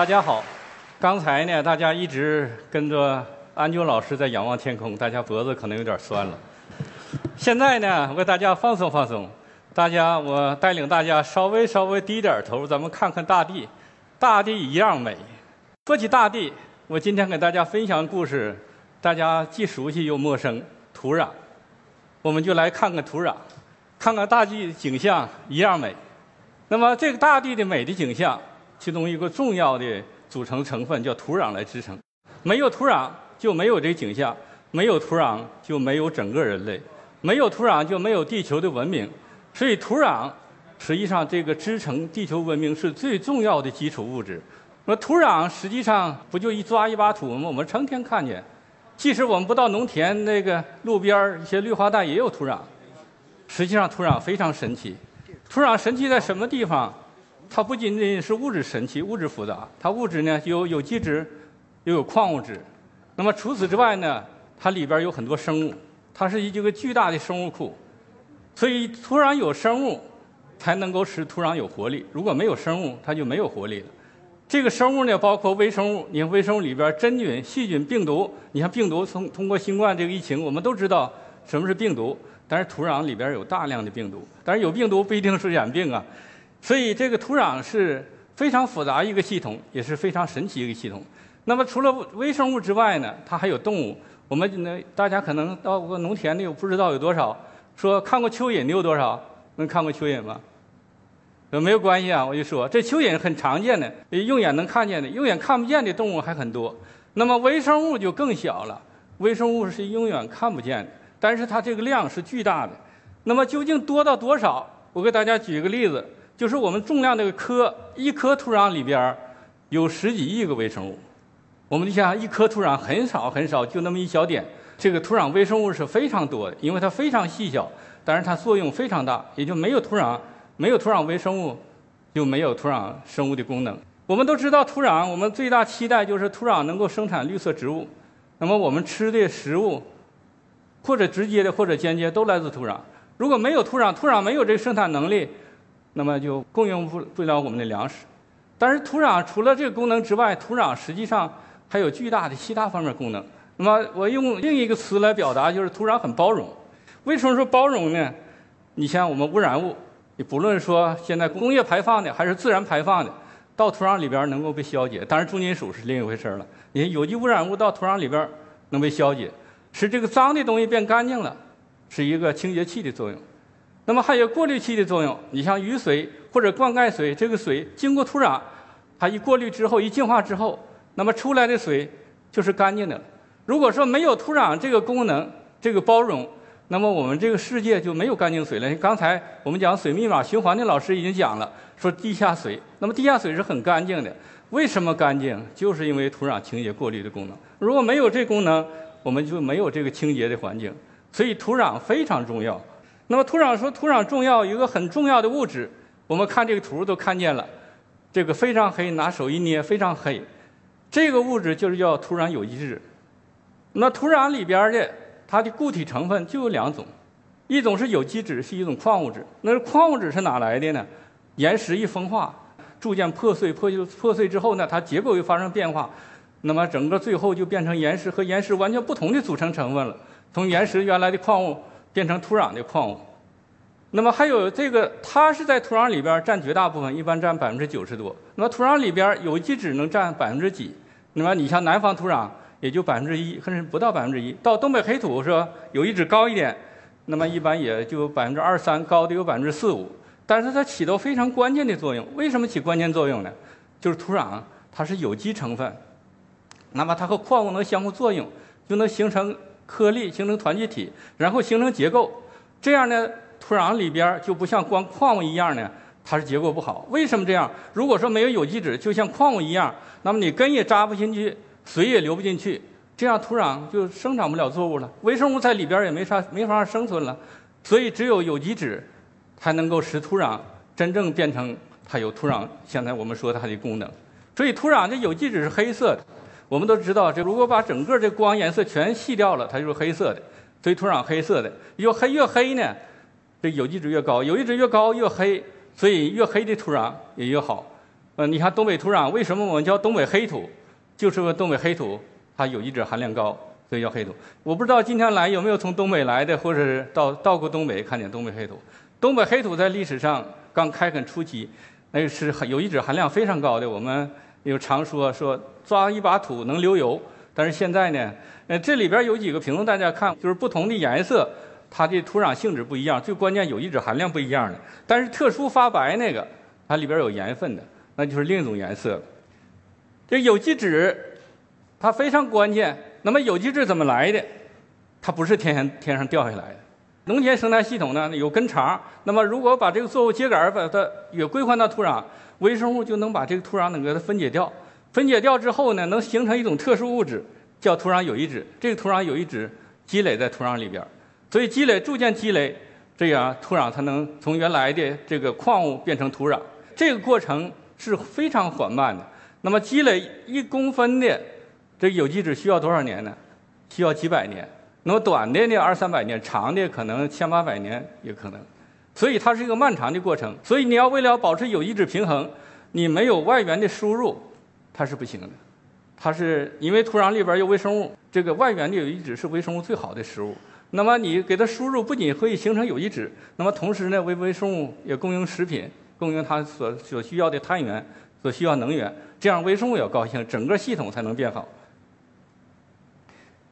大家好，刚才呢，大家一直跟着安九老师在仰望天空，大家脖子可能有点酸了。现在呢，我给大家放松放松，大家我带领大家稍微稍微低点头，咱们看看大地，大地一样美。说起大地，我今天给大家分享故事，大家既熟悉又陌生，土壤。我们就来看看土壤，看看大地的景象一样美。那么这个大地的美的景象，其中一个重要的组成成分叫土壤来支撑。没有土壤就没有这景象，没有土壤就没有整个人类，没有土壤就没有地球的文明。所以土壤实际上这个支撑地球文明是最重要的基础物质。那土壤实际上不就一抓一把土吗？我们成天看见，即使我们不到农田那个路边一些绿化带也有土壤。实际上土壤非常神奇，土壤神奇在什么地方？它不仅仅是物质神奇、物质复杂，它物质呢有有机质，又有矿物质。那么除此之外呢，它里边有很多生物，它是一个巨大的生物库。所以土壤有生物，才能够使土壤有活力。如果没有生物，它就没有活力了。这个生物呢，包括微生物。你看，微生物里边真菌、细菌、病毒。你看，病毒通通过新冠这个疫情，我们都知道什么是病毒。但是土壤里边有大量的病毒，但是有病毒不一定是染病啊。所以这个土壤是非常复杂一个系统，也是非常神奇一个系统。那么除了微生物之外呢，它还有动物。我们呢，大家可能到过农田的，不知道有多少。说看过蚯蚓的有多少？能看过蚯蚓吗？呃，没有关系啊，我就说这蚯蚓很常见的，用眼能看见的，用眼看不见的动物还很多。那么微生物就更小了，微生物是永远看不见的，但是它这个量是巨大的。那么究竟多到多少？我给大家举一个例子，就是我们重量这个颗，一颗土壤里边有十几亿个微生物。我们就想一颗土壤很少很少，就那么一小点，这个土壤微生物是非常多的，因为它非常细小，但是它作用非常大，也就没有土壤。没有土壤微生物，就没有土壤生物的功能。我们都知道土壤，我们最大期待就是土壤能够生产绿色植物。那么我们吃的食物，或者直接的或者间接都来自土壤。如果没有土壤，土壤没有这个生产能力，那么就供应不不了我们的粮食。但是土壤除了这个功能之外，土壤实际上还有巨大的其他方面功能。那么我用另一个词来表达，就是土壤很包容。为什么说包容呢？你像我们污染物。你不论说现在工业排放的还是自然排放的，到土壤里边能够被消解，当然重金属是另一回事了。你看有机污染物到土壤里边能被消解，使这个脏的东西变干净了，是一个清洁器的作用。那么还有过滤器的作用。你像雨水或者灌溉水，这个水经过土壤，它一过滤之后，一净化之后，那么出来的水就是干净的。如果说没有土壤这个功能，这个包容。那么我们这个世界就没有干净水了。刚才我们讲水密码循环的老师已经讲了，说地下水。那么地下水是很干净的，为什么干净？就是因为土壤清洁过滤的功能。如果没有这功能，我们就没有这个清洁的环境。所以土壤非常重要。那么土壤说土壤重要，有一个很重要的物质，我们看这个图都看见了，这个非常黑，拿手一捏非常黑，这个物质就是叫土壤有机质。那土壤里边的。它的固体成分就有两种，一种是有机质，是一种矿物质。那矿物质是哪来的呢？岩石一风化，逐渐破碎，破就破碎之后呢，它结构又发生变化，那么整个最后就变成岩石和岩石完全不同的组成成分了。从岩石原来的矿物变成土壤的矿物。那么还有这个，它是在土壤里边占绝大部分，一般占百分之九十多。那么土壤里边有机质能占百分之几？那么你像南方土壤。也就百分之一，甚至不到百分之一。到东北黑土是吧有一指高一点，那么一般也就百分之二三，高的有百分之四五。但是它起到非常关键的作用。为什么起关键作用呢？就是土壤它是有机成分，那么它和矿物能相互作用，就能形成颗粒，形成团聚体，然后形成结构。这样呢，土壤里边就不像光矿物一样呢，它是结构不好。为什么这样？如果说没有有机质，就像矿物一样，那么你根也扎不进去。水也流不进去，这样土壤就生长不了作物了，微生物在里边也没啥没法生存了，所以只有有机质才能够使土壤真正变成它有土壤。现在我们说它的功能，所以土壤这有机质是黑色的。我们都知道，这如果把整个这光颜色全吸掉了，它就是黑色的。所以土壤黑色的，越黑越黑呢，这有机质越高，有机质越高越黑，所以越黑的土壤也越好。呃，你看东北土壤为什么我们叫东北黑土？就是说东北黑土它有机质含量高，所以叫黑土。我不知道今天来有没有从东北来的，或者是到到过东北看见东北黑土。东北黑土在历史上刚开垦初期，那是有机质含量非常高的。我们有常说说抓一把土能流油，但是现在呢，呃，这里边有几个瓶子，大家看，就是不同的颜色，它的土壤性质不一样，最关键有机质含量不一样的。但是特殊发白那个，它里边有盐分的，那就是另一种颜色。这有机质它非常关键。那么有机质怎么来的？它不是天上天上掉下来的。农田生态系统呢有根肠，那么如果把这个作物秸秆把它也归还到土壤，微生物就能把这个土壤能给它分解掉。分解掉之后呢，能形成一种特殊物质，叫土壤有机质。这个土壤有机质积累在土壤里边，所以积累逐渐积累，这样土壤才能从原来的这个矿物变成土壤。这个过程是非常缓慢的。那么积累一公分的这有机质需要多少年呢？需要几百年。那么短的呢，二三百年；长的可能千八百年也可能，所以它是一个漫长的过程。所以你要为了保持有机质平衡，你没有外源的输入，它是不行的。它是因为土壤里边有微生物，这个外源的有机质是微生物最好的食物。那么你给它输入，不仅可以形成有机质，那么同时呢，为微生物也供应食品，供应它所所需要的碳源，所需要能源，这样微生物也高兴，整个系统才能变好。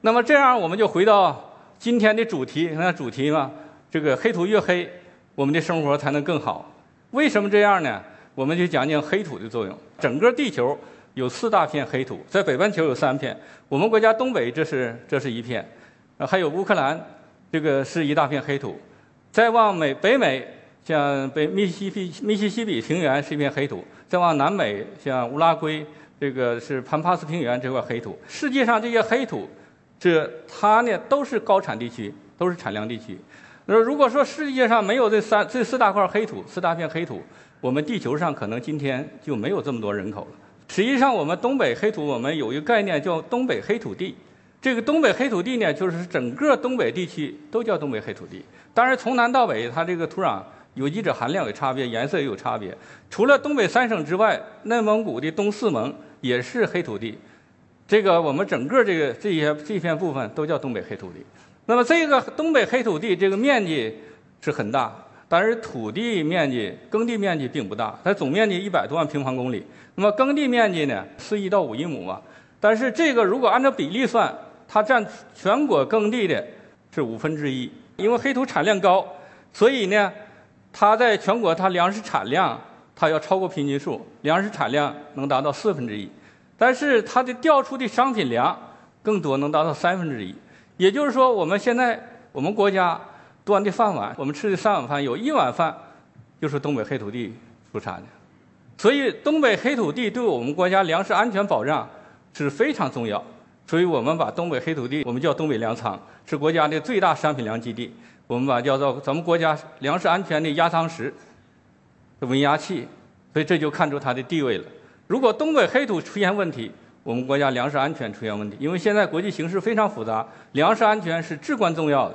那么这样，我们就回到今天的主题。那主题嘛，这个黑土越黑，我们的生活才能更好。为什么这样呢？我们就讲讲黑土的作用。整个地球有四大片黑土，在北半球有三片。我们国家东北这是这是一片，还有乌克兰，这个是一大片黑土。再往美北美，像北密西西密西西比平原是一片黑土。再往南美，像乌拉圭，这个是潘帕斯平原这块黑土。世界上这些黑土。这它呢都是高产地区，都是产量地区。那如果说世界上没有这三这四大块黑土，四大片黑土，我们地球上可能今天就没有这么多人口了。实际上，我们东北黑土，我们有一个概念叫东北黑土地。这个东北黑土地呢，就是整个东北地区都叫东北黑土地。当然，从南到北，它这个土壤有机质含量有差别，颜色也有差别。除了东北三省之外，内蒙古的东四盟也是黑土地。这个我们整个这个这些这片部分都叫东北黑土地。那么这个东北黑土地这个面积是很大，但是土地面积耕地面积并不大，它总面积一百多万平方公里。那么耕地面积呢，四亿到五亿亩嘛。但是这个如果按照比例算，它占全国耕地的是五分之一。因为黑土产量高，所以呢，它在全国它粮食产量它要超过平均数，粮食产量能达到四分之一。但是它的调出的商品粮更多，能达到三分之一。也就是说，我们现在我们国家端的饭碗，我们吃的三碗饭，有一碗饭就是东北黑土地出产的。所以，东北黑土地对我们国家粮食安全保障是非常重要。所以我们把东北黑土地我们叫东北粮仓，是国家的最大商品粮基地。我们把叫做咱们国家粮食安全的压舱石、稳压器。所以这就看出它的地位了。如果东北黑土出现问题，我们国家粮食安全出现问题。因为现在国际形势非常复杂，粮食安全是至关重要的。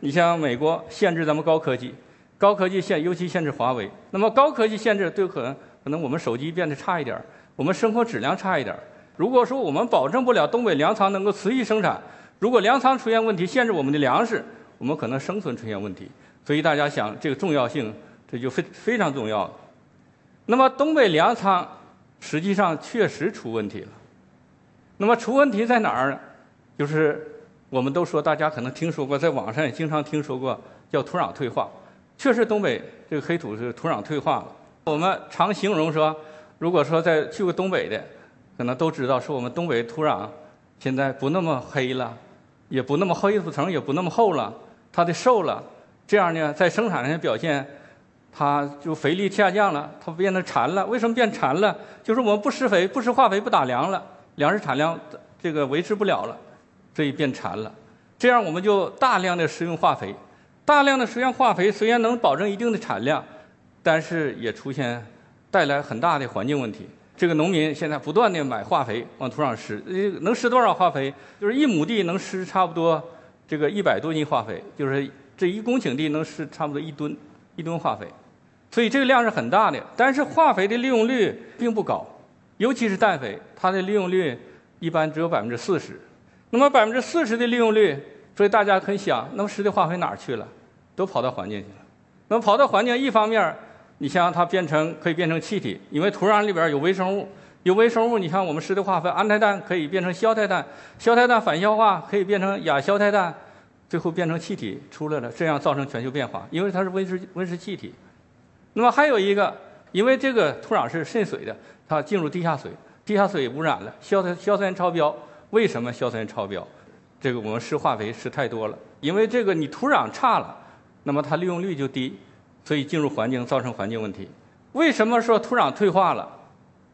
你像美国限制咱们高科技，高科技限尤其限制华为。那么高科技限制，对可能可能我们手机变得差一点儿，我们生活质量差一点儿。如果说我们保证不了东北粮仓能够持续生产，如果粮仓出现问题，限制我们的粮食，我们可能生存出现问题。所以大家想这个重要性，这就非非常重要。那么东北粮仓。实际上确实出问题了。那么出问题在哪儿？就是我们都说，大家可能听说过，在网上也经常听说过，叫土壤退化。确实，东北这个黑土是土壤退化了。我们常形容说，如果说在去过东北的，可能都知道，说我们东北土壤现在不那么黑了，也不那么黑土层也不那么厚了，它的瘦了。这样呢，在生产上表现。它就肥力下降了，它变得馋了。为什么变馋了？就是我们不施肥、不施化肥、不打粮了，粮食产量这个维持不了了，所以变馋了。这样我们就大量的使用化肥，大量的使用化肥虽然能保证一定的产量，但是也出现带来很大的环境问题。这个农民现在不断的买化肥往土壤施，能施多少化肥？就是一亩地能施差不多这个一百多斤化肥，就是这一公顷地能施差不多一吨一吨化肥。所以这个量是很大的。但是化肥的利用率并不高，尤其是氮肥，它的利用率一般只有百分之四十。那么百分之四十的利用率，所以大家很想，那么湿的化肥哪儿去了？都跑到环境去了。那么跑到环境，一方面，你像它变成可以变成气体，因为土壤里边有微生物，有微生物，你看我们施的化肥，氨态氮可以变成硝态氮，硝态氮反硝化可以变成亚硝态氮，最后变成气体出来了，这样造成全球变化，因为它是温室温室气体。那么还有一个，因为这个土壤是渗水的，它进入地下水，地下水污染了，硝酸硝酸超标。为什么硝酸超标？这个我们施化肥施太多了，因为这个你土壤差了，那么它利用率就低，所以进入环境造成环境问题。为什么说土壤退化了？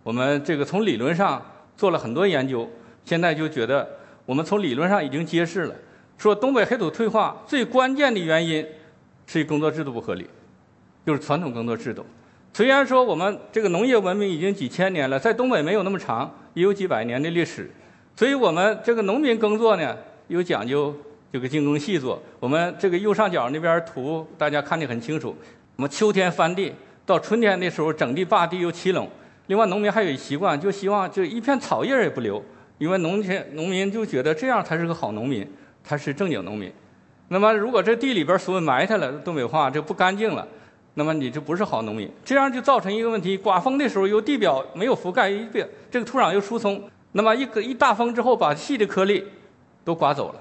我们这个从理论上做了很多研究，现在就觉得我们从理论上已经揭示了，说东北黑土退化最关键的原因是工作制度不合理，就是传统耕作制度。虽然说我们这个农业文明已经几千年了，在东北没有那么长，也有几百年的历史。所以我们这个农民耕作呢，有讲究这个精耕细作。我们这个右上角那边图大家看得很清楚。我们秋天翻地，到春天的时候整地坝地又起垄。另外，农民还有一习惯，就希望就一片草叶也不留，因为农田农民就觉得这样才是个好农民，他是正经农民。那么，如果这地里边所有埋汰了，东北话就不干净了，那么你就不是好农民。这样就造成一个问题：刮风的时候，由地表没有覆盖，一遍这个土壤又疏松。那么一个一大风之后，把细的颗粒都刮走了，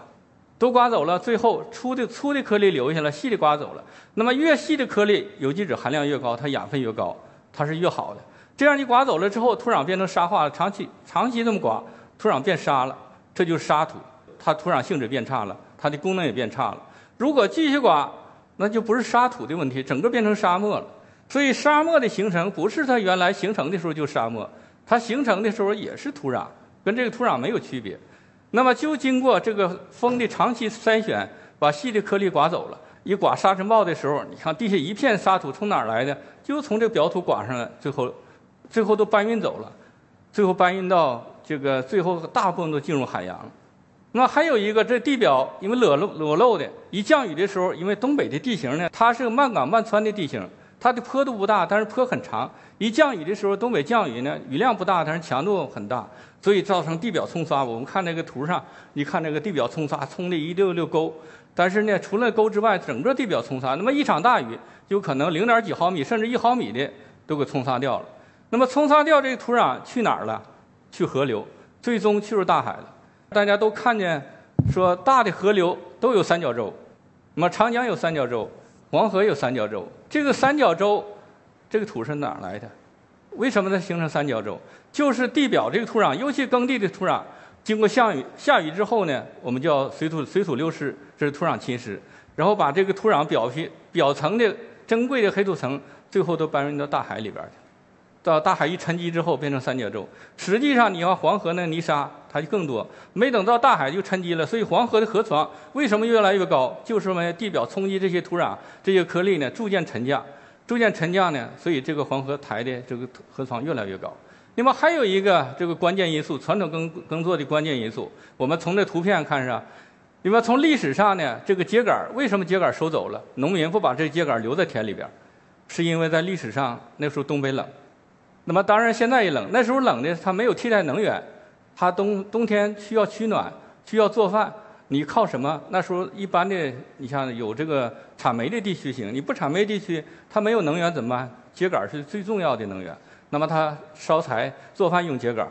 都刮走了，最后粗的粗的颗粒留下了，细的刮走了。那么越细的颗粒，有机质含量越高，它养分越高，它是越好的。这样你刮走了之后，土壤变成沙化了，长期长期这么刮，土壤变沙了，这就是沙土，它土壤性质变差了，它的功能也变差了。如果继续刮，那就不是沙土的问题，整个变成沙漠了。所以沙漠的形成不是它原来形成的时候就沙漠，它形成的时候也是土壤。跟这个土壤没有区别，那么就经过这个风的长期筛选，把细的颗粒刮走了。一刮沙尘暴的时候，你看地下一片沙土从哪儿来的？就从这表土刮上来，最后，最后都搬运走了，最后搬运到这个最后大部分都进入海洋。那还有一个，这地表因为裸露裸露的，一降雨的时候，因为东北的地形呢，它是个慢岗慢川的地形。它的坡度不大，但是坡很长。一降雨的时候，东北降雨呢，雨量不大，但是强度很大，所以造成地表冲刷。我们看那个图上，你看那个地表冲刷，冲的一溜溜沟。但是呢，除了沟之外，整个地表冲刷，那么一场大雨就可能零点几毫米，甚至一毫米的都给冲刷掉了。那么冲刷掉这个土壤去哪儿了？去河流，最终去入大海了。大家都看见说，大的河流都有三角洲，那么长江有三角洲。黄河有三角洲，这个三角洲，这个土是哪来的？为什么它形成三角洲？就是地表这个土壤，尤其耕地的土壤，经过下雨下雨之后呢，我们叫水土水土流失，这是土壤侵蚀，然后把这个土壤表皮表层的珍贵的黑土层，最后都搬运到大海里边去。到大海一沉积之后，变成三角洲。实际上，你要黄河那泥沙，它就更多。没等到大海就沉积了，所以黄河的河床为什么越来越高？就是因为地表冲击这些土壤、这些颗粒呢，逐渐沉降，逐渐沉降呢，所以这个黄河台的这个河床越来越高。那么还有一个这个关键因素，传统耕耕作的关键因素，我们从这图片看上，那么从历史上呢，这个秸秆为什么秸秆收走了？农民不把这秸秆留在田里边，是因为在历史上那时候东北冷。那么当然，现在也冷。那时候冷的，它没有替代能源，它冬冬天需要取暖，需要做饭。你靠什么？那时候一般的，你像有这个产煤的地区行，你不产煤地区，它没有能源怎么办？秸秆是最重要的能源。那么它烧柴做饭用秸秆，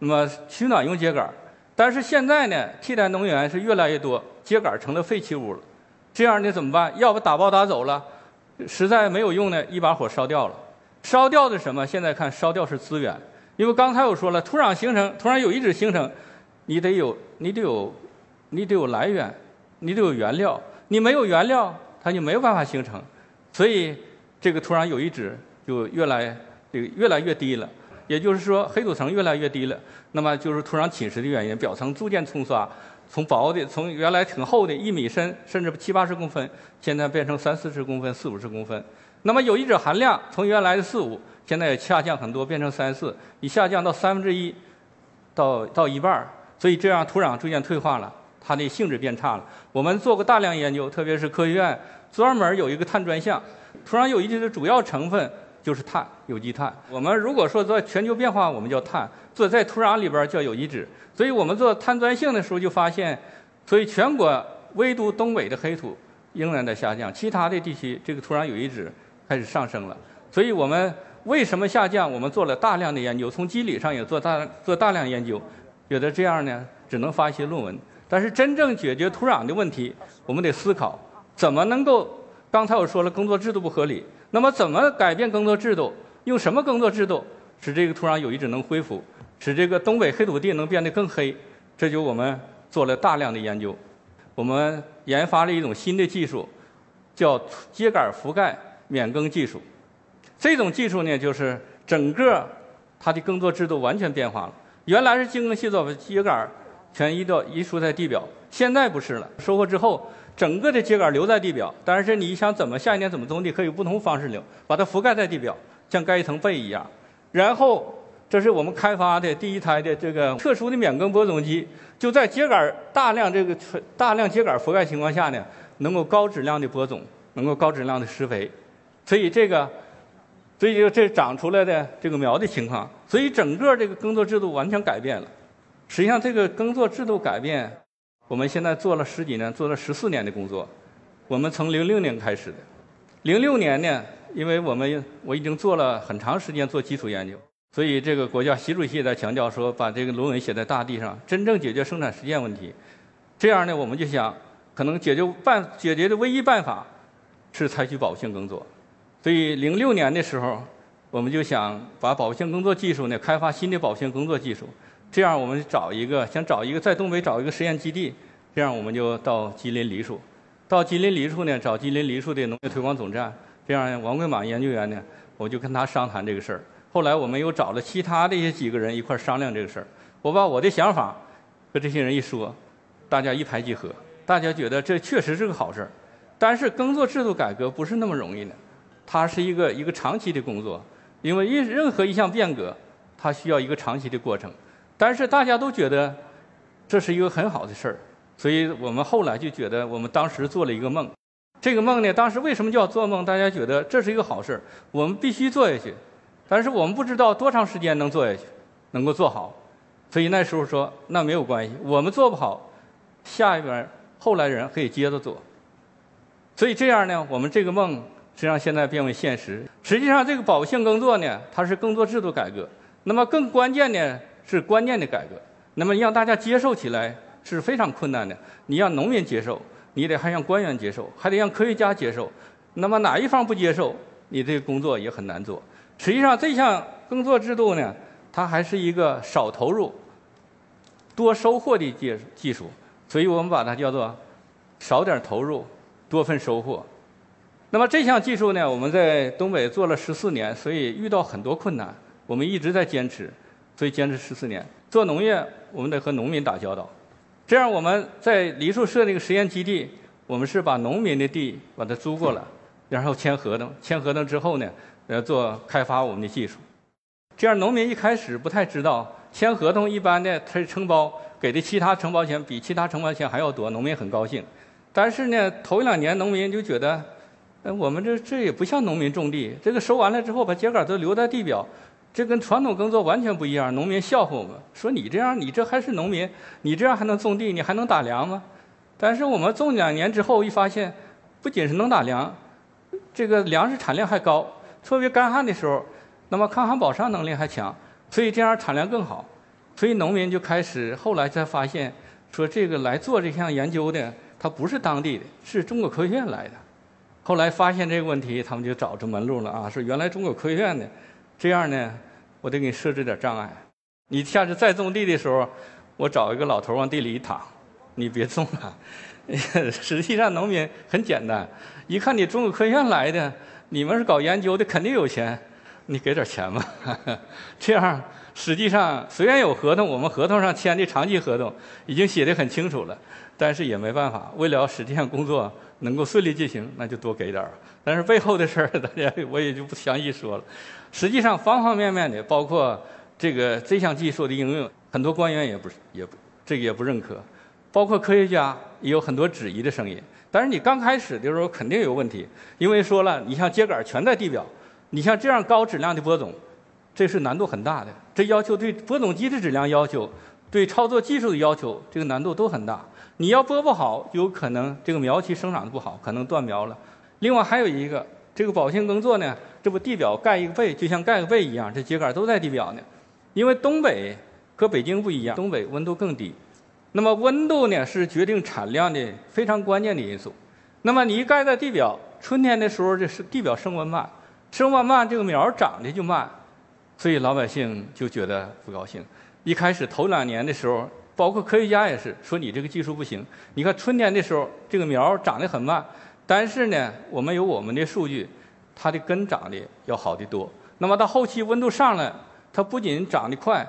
那么取暖用秸秆。但是现在呢，替代能源是越来越多，秸秆成了废弃物了。这样的怎么办？要不打包打走了，实在没有用呢，一把火烧掉了。烧掉的什么？现在看烧掉是资源，因为刚才我说了，土壤形成，土壤有一址形成，你得有，你得有，你得有来源，你得有原料，你没有原料，它就没有办法形成，所以这个土壤有一址就越来这个越来越低了，也就是说黑土层越来越低了，那么就是土壤侵蚀的原因，表层逐渐冲刷，从薄的从原来挺厚的一米深，甚至七八十公分，现在变成三四十公分、四五十公分。那么有机质含量从原来的四五，现在也下降很多，变成三四，已下降到三分之一，到到一半儿。所以这样土壤逐渐退化了，它的性质变差了。我们做过大量研究，特别是科学院专门有一个碳专项，土壤有机质的主要成分就是碳，有机碳。我们如果说在全球变化，我们叫碳；做在土壤里边叫有机质。所以我们做碳钻性的时候就发现，所以全国唯独东北的黑土仍然在下降，其他的地区这个土壤有机质开始上升了。所以我们为什么下降？我们做了大量的研究，从机理上也做大做大量研究，觉得这样呢只能发一些论文。但是真正解决土壤的问题，我们得思考怎么能够。刚才我说了，耕作制度不合理，那么怎么改变耕作制度？用什么耕作制度使这个土壤有机质能恢复，使这个东北黑土地能变得更黑？这就我们做了大量的研究，我们研发了一种新的技术，叫秸秆覆盖免耕技术。这种技术呢，就是整个它的耕作制度完全变化了。原来是精耕细作，秸秆全移到移除在地表，现在不是了。收获之后。整个的秸秆留在地表，但是你想怎么下一年怎么种地，可以不同方式留，把它覆盖在地表，像盖一层被一样。然后，这是我们开发的第一台的这个特殊的免耕播种机，就在秸秆大量这个大量秸秆覆盖情况下呢，能够高质量的播种，能够高质量的施肥，所以这个，所以就这长出来的这个苗的情况，所以整个这个耕作制度完全改变了。实际上，这个耕作制度改变。我们现在做了十几年，做了十四年的工作。我们从零六年开始的，零六年呢，因为我们我已经做了很长时间做基础研究，所以这个国家习主席也在强调说，把这个论文写在大地上，真正解决生产实践问题。这样呢，我们就想，可能解决办解决的唯一办法是采取保性耕作。所以零六年的时候，我们就想把保鲜工作技术呢，开发新的保鲜工作技术。这样，我们找一个，想找一个在东北找一个实验基地。这样，我们就到吉林梨树，到吉林梨树呢，找吉林梨树的农业推广总站。这样，王桂满研究员呢，我就跟他商谈这个事儿。后来，我们又找了其他的一些几个人一块商量这个事儿。我把我的想法和这些人一说，大家一拍即合，大家觉得这确实是个好事儿。但是，耕作制度改革不是那么容易的，它是一个一个长期的工作，因为一任何一项变革，它需要一个长期的过程。但是大家都觉得这是一个很好的事儿，所以我们后来就觉得我们当时做了一个梦。这个梦呢，当时为什么叫做梦？大家觉得这是一个好事儿，我们必须做下去。但是我们不知道多长时间能做下去，能够做好。所以那时候说那没有关系，我们做不好，下一边后来人可以接着做。所以这样呢，我们这个梦实际上现在变为现实。实际上这个保性耕作呢，它是耕作制度改革。那么更关键的。是观念的改革，那么让大家接受起来是非常困难的。你让农民接受，你得还让官员接受，还得让科学家接受。那么哪一方不接受，你这个工作也很难做。实际上，这项耕作制度呢，它还是一个少投入、多收获的技技术，所以我们把它叫做少点投入、多份收获。那么这项技术呢，我们在东北做了十四年，所以遇到很多困难，我们一直在坚持。所以坚持十四年做农业，我们得和农民打交道。这样我们在梨树设那个实验基地，我们是把农民的地把它租过来，然后签合同。签合同之后呢，呃，做开发我们的技术。这样农民一开始不太知道，签合同一般的他是承包，给的其他承包钱比其他承包钱还要多，农民很高兴。但是呢，头一两年农民就觉得，呃，我们这这也不像农民种地，这个收完了之后把秸秆都留在地表。这跟传统耕作完全不一样，农民笑话我们说：“你这样，你这还是农民？你这样还能种地？你还能打粮吗？”但是我们种两年之后，一发现，不仅是能打粮，这个粮食产量还高，特别干旱的时候，那么抗旱保墒能力还强，所以这样产量更好。所以农民就开始后来才发现，说这个来做这项研究的，他不是当地的，是中国科学院来的。后来发现这个问题，他们就找出门路了啊，说原来中国科学院的。这样呢，我得给你设置点障碍。你下次再种地的时候，我找一个老头往地里一躺，你别种了。实际上，农民很简单，一看你中国科学院来的，你们是搞研究的，肯定有钱，你给点钱吧。这样，实际上虽然有合同，我们合同上签的长期合同已经写的很清楚了，但是也没办法，为了使这项工作能够顺利进行，那就多给点儿。但是背后的事儿，大家我也就不详细说了。实际上，方方面面的，包括这个这项技术的应用，很多官员也不也不这个也不认可，包括科学家也有很多质疑的声音。但是你刚开始的时候肯定有问题，因为说了，你像秸秆全在地表，你像这样高质量的播种，这是难度很大的。这要求对播种机的质量要求，对操作技术的要求，这个难度都很大。你要播不好，有可能这个苗期生长的不好，可能断苗了。另外还有一个，这个保性耕作呢，这不地表盖一个被，就像盖个被一样，这秸秆都在地表呢。因为东北和北京不一样，东北温度更低。那么温度呢，是决定产量的非常关键的因素。那么你一盖在地表，春天的时候这是地表升温慢，升温慢，这个苗长得就慢，所以老百姓就觉得不高兴。一开始头两年的时候，包括科学家也是说你这个技术不行。你看春天的时候，这个苗长得很慢，但是呢，我们有我们的数据，它的根长得要好得多。那么到后期温度上来，它不仅长得快。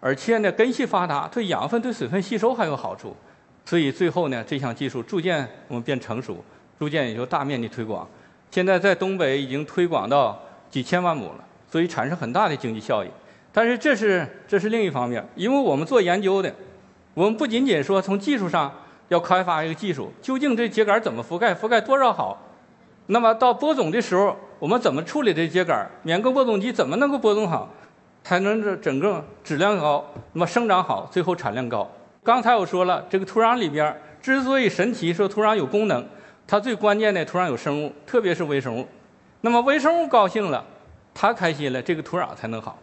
而且呢，根系发达，对养分、对水分吸收还有好处，所以最后呢，这项技术逐渐我们变成熟，逐渐也就大面积推广。现在在东北已经推广到几千万亩了，所以产生很大的经济效益。但是这是这是另一方面，因为我们做研究的，我们不仅仅说从技术上要开发一个技术，究竟这秸秆怎么覆盖，覆盖多少好？那么到播种的时候，我们怎么处理这秸秆？免耕播种机怎么能够播种好？才能这整个质量高，那么生长好，最后产量高。刚才我说了，这个土壤里边之所以神奇，说土壤有功能，它最关键的土壤有生物，特别是微生物。那么微生物高兴了，它开心了，这个土壤才能好。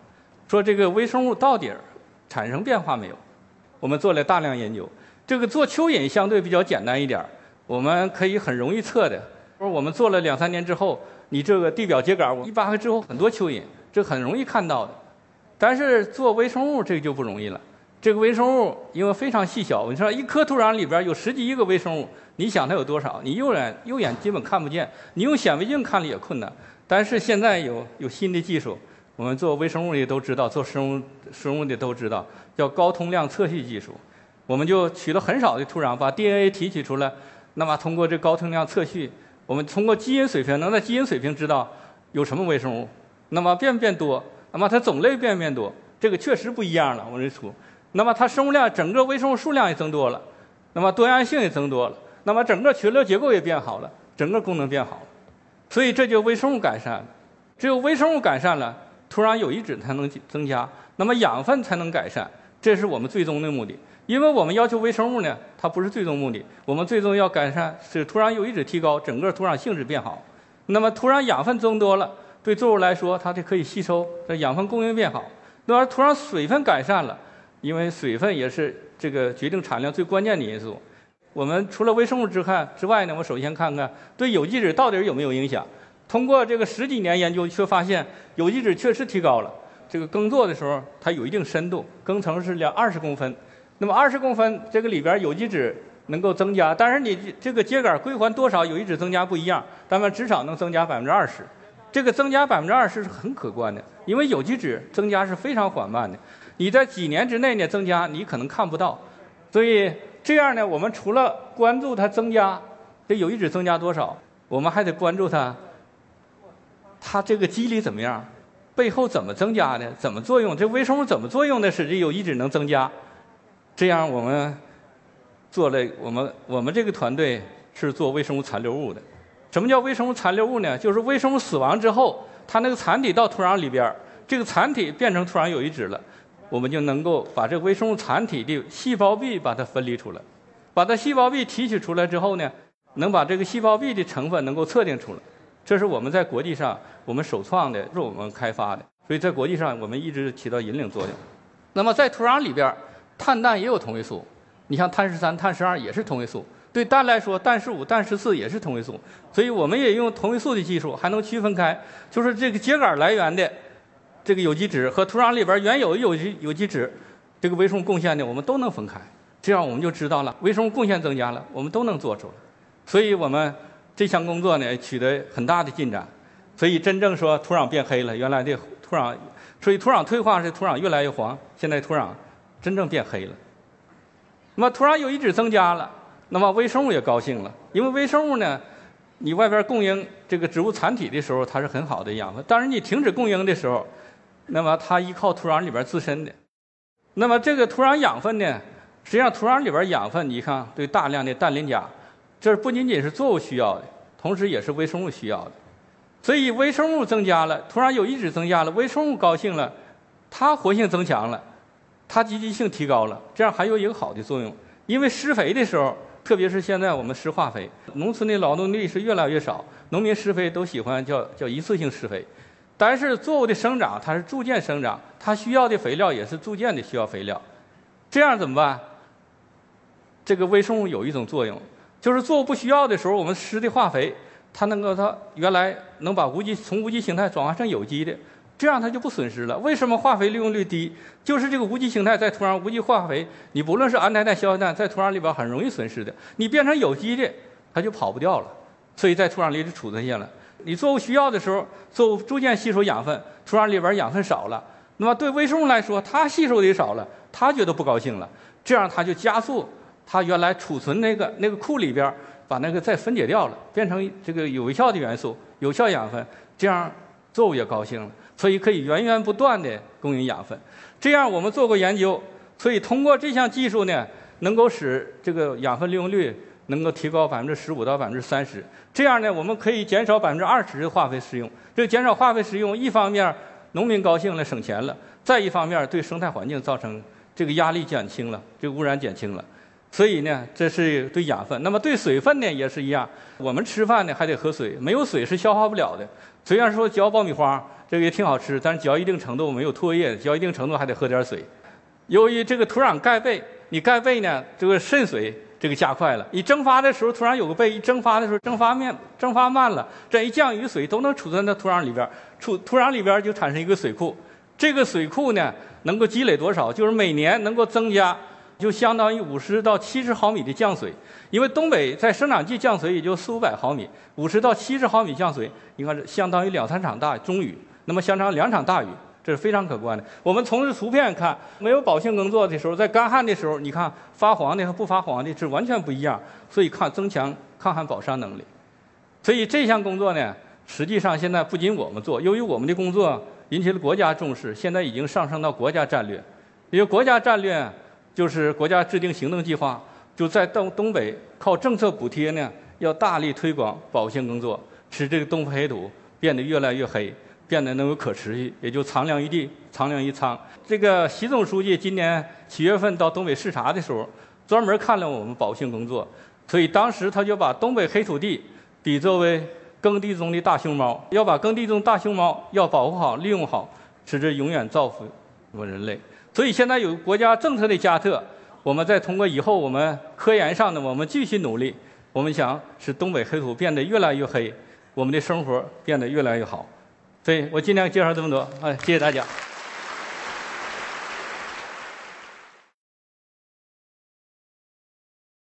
说这个微生物到底产生变化没有？我们做了大量研究。这个做蚯蚓相对比较简单一点，我们可以很容易测的。说我们做了两三年之后，你这个地表秸秆我一扒开之后很多蚯蚓，这很容易看到的。但是做微生物这个就不容易了。这个微生物因为非常细小，你说一颗土壤里边有十几亿个微生物，你想它有多少？你右眼右眼基本看不见，你用显微镜看了也困难。但是现在有有新的技术，我们做微生物的都知道，做生物生物的都知道，叫高通量测序技术。我们就取了很少的土壤，把 DNA 提取出来，那么通过这高通量测序，我们通过基因水平能在基因水平知道有什么微生物，那么变不变多？那么它种类变不变多，这个确实不一样了。我这出，那么它生物量，整个微生物数量也增多了，那么多样性也增多了，那么整个群落结构也变好了，整个功能变好了。所以这就微生物改善了。只有微生物改善了，土壤有机质才能增加，那么养分才能改善，这是我们最终的目的。因为我们要求微生物呢，它不是最终目的，我们最终要改善使土壤有机质提高，整个土壤性质变好。那么土壤养分增多了。对作物来说，它就可以吸收，这养分供应变好。那么土壤水分改善了，因为水分也是这个决定产量最关键的因素。我们除了微生物之看之外呢，我首先看看对有机质到底有没有影响。通过这个十几年研究，却发现有机质确实提高了。这个耕作的时候，它有一定深度，耕层是两二十公分。那么二十公分，这个里边有机质能够增加，但是你这个秸秆归还多少有机质增加不一样，但们至少能增加百分之二十。这个增加百分之二十是很可观的，因为有机质增加是非常缓慢的，你在几年之内呢增加你可能看不到，所以这样呢，我们除了关注它增加，这有机质增加多少，我们还得关注它，它这个机理怎么样，背后怎么增加的，怎么作用，这微生物怎么作用的使这有机质能增加，这样我们做了，我们我们这个团队是做微生物残留物的。什么叫微生物残留物呢？就是微生物死亡之后，它那个残体到土壤里边这个残体变成土壤有机质了，我们就能够把这微生物残体的细胞壁把它分离出来，把它细胞壁提取出来之后呢，能把这个细胞壁的成分能够测定出来，这是我们在国际上我们首创的，是我们开发的，所以在国际上我们一直起到引领作用。那么在土壤里边，碳氮也有同位素，你像碳十三、碳十二也是同位素。对氮来说，氮十五、氮十四也是同位素，所以我们也用同位素的技术，还能区分开，就是这个秸秆来源的这个有机质和土壤里边原有有机有机质，这个微生物贡献的，我们都能分开，这样我们就知道了微生物贡献增加了，我们都能做出来。所以我们这项工作呢取得很大的进展，所以真正说土壤变黑了，原来的土壤，所以土壤退化是土壤越来越黄，现在土壤真正变黑了。那么土壤有机质增加了。那么微生物也高兴了，因为微生物呢，你外边供应这个植物残体的时候，它是很好的养分。当然你停止供应的时候，那么它依靠土壤里边自身的。那么这个土壤养分呢，实际上土壤里边养分，你看对大量的氮磷钾，这不仅仅是作物需要的，同时也是微生物需要的。所以微生物增加了，土壤有机质增加了，微生物高兴了，它活性增强了，它积极性提高了，这样还有一个好的作用。因为施肥的时候，特别是现在我们施化肥，农村的劳动力是越来越少，农民施肥都喜欢叫叫一次性施肥。但是作物的生长它是逐渐生长，它需要的肥料也是逐渐的需要肥料。这样怎么办？这个微生物有一种作用，就是作物不需要的时候，我们施的化肥。它能够，它原来能把无机从无机形态转化成有机的，这样它就不损失了。为什么化肥利用率低？就是这个无机形态在土壤，无机化肥，你不论是氨氮氮、硝氮，在土壤里边很容易损失的。你变成有机的，它就跑不掉了，所以在土壤里就储存下来。你作物需要的时候，作物逐渐吸收养分，土壤里边养分少了，那么对微生物来说，它吸收的少了，它觉得不高兴了，这样它就加速它原来储存那个那个库里边。把那个再分解掉了，变成这个有效的元素、有效养分，这样作物也高兴了，所以可以源源不断的供应养分。这样我们做过研究，所以通过这项技术呢，能够使这个养分利用率能够提高百分之十五到百分之三十。这样呢，我们可以减少百分之二十的化肥使用。这减少化肥使用，一方面农民高兴了，省钱了；再一方面对生态环境造成这个压力减轻了，这个污染减轻了。所以呢，这是对养分。那么对水分呢，也是一样。我们吃饭呢还得喝水，没有水是消化不了的。虽然说嚼爆米花这个也挺好吃，但是嚼一定程度没有唾液，嚼一定程度还得喝点水。由于这个土壤盖被，你盖被呢，这个渗水这个加快了。你蒸发的时候，土壤有个被，蒸发的时候蒸发面蒸发慢了，这一降雨水都能储存在土壤里边，储土壤里边就产生一个水库。这个水库呢，能够积累多少？就是每年能够增加。就相当于五十到七十毫米的降水，因为东北在生长季降水也就四五百毫米，五十到七十毫米降水，应该是相当于两三场大中雨，那么相当于两场大雨，这是非常可观的。我们从这图片看，没有保性耕作的时候，在干旱的时候，你看发黄的和不发黄的是完全不一样，所以抗增强抗旱保墒能力。所以这项工作呢，实际上现在不仅我们做，由于我们的工作引起了国家重视，现在已经上升到国家战略，因为国家战略。就是国家制定行动计划，就在东东北靠政策补贴呢，要大力推广保性工作，使这个东北黑土变得越来越黑，变得能有可持续，也就藏粮于地，藏粮于仓。这个习总书记今年七月份到东北视察的时候，专门看了我们保性工作，所以当时他就把东北黑土地比作为耕地中的大熊猫，要把耕地中大熊猫要保护好、利用好，使之永远造福我们人类。所以现在有国家政策的加特，我们再通过以后我们科研上的我们继续努力，我们想使东北黑土变得越来越黑，我们的生活变得越来越好。所以我尽量介绍这么多，哎，谢谢大家。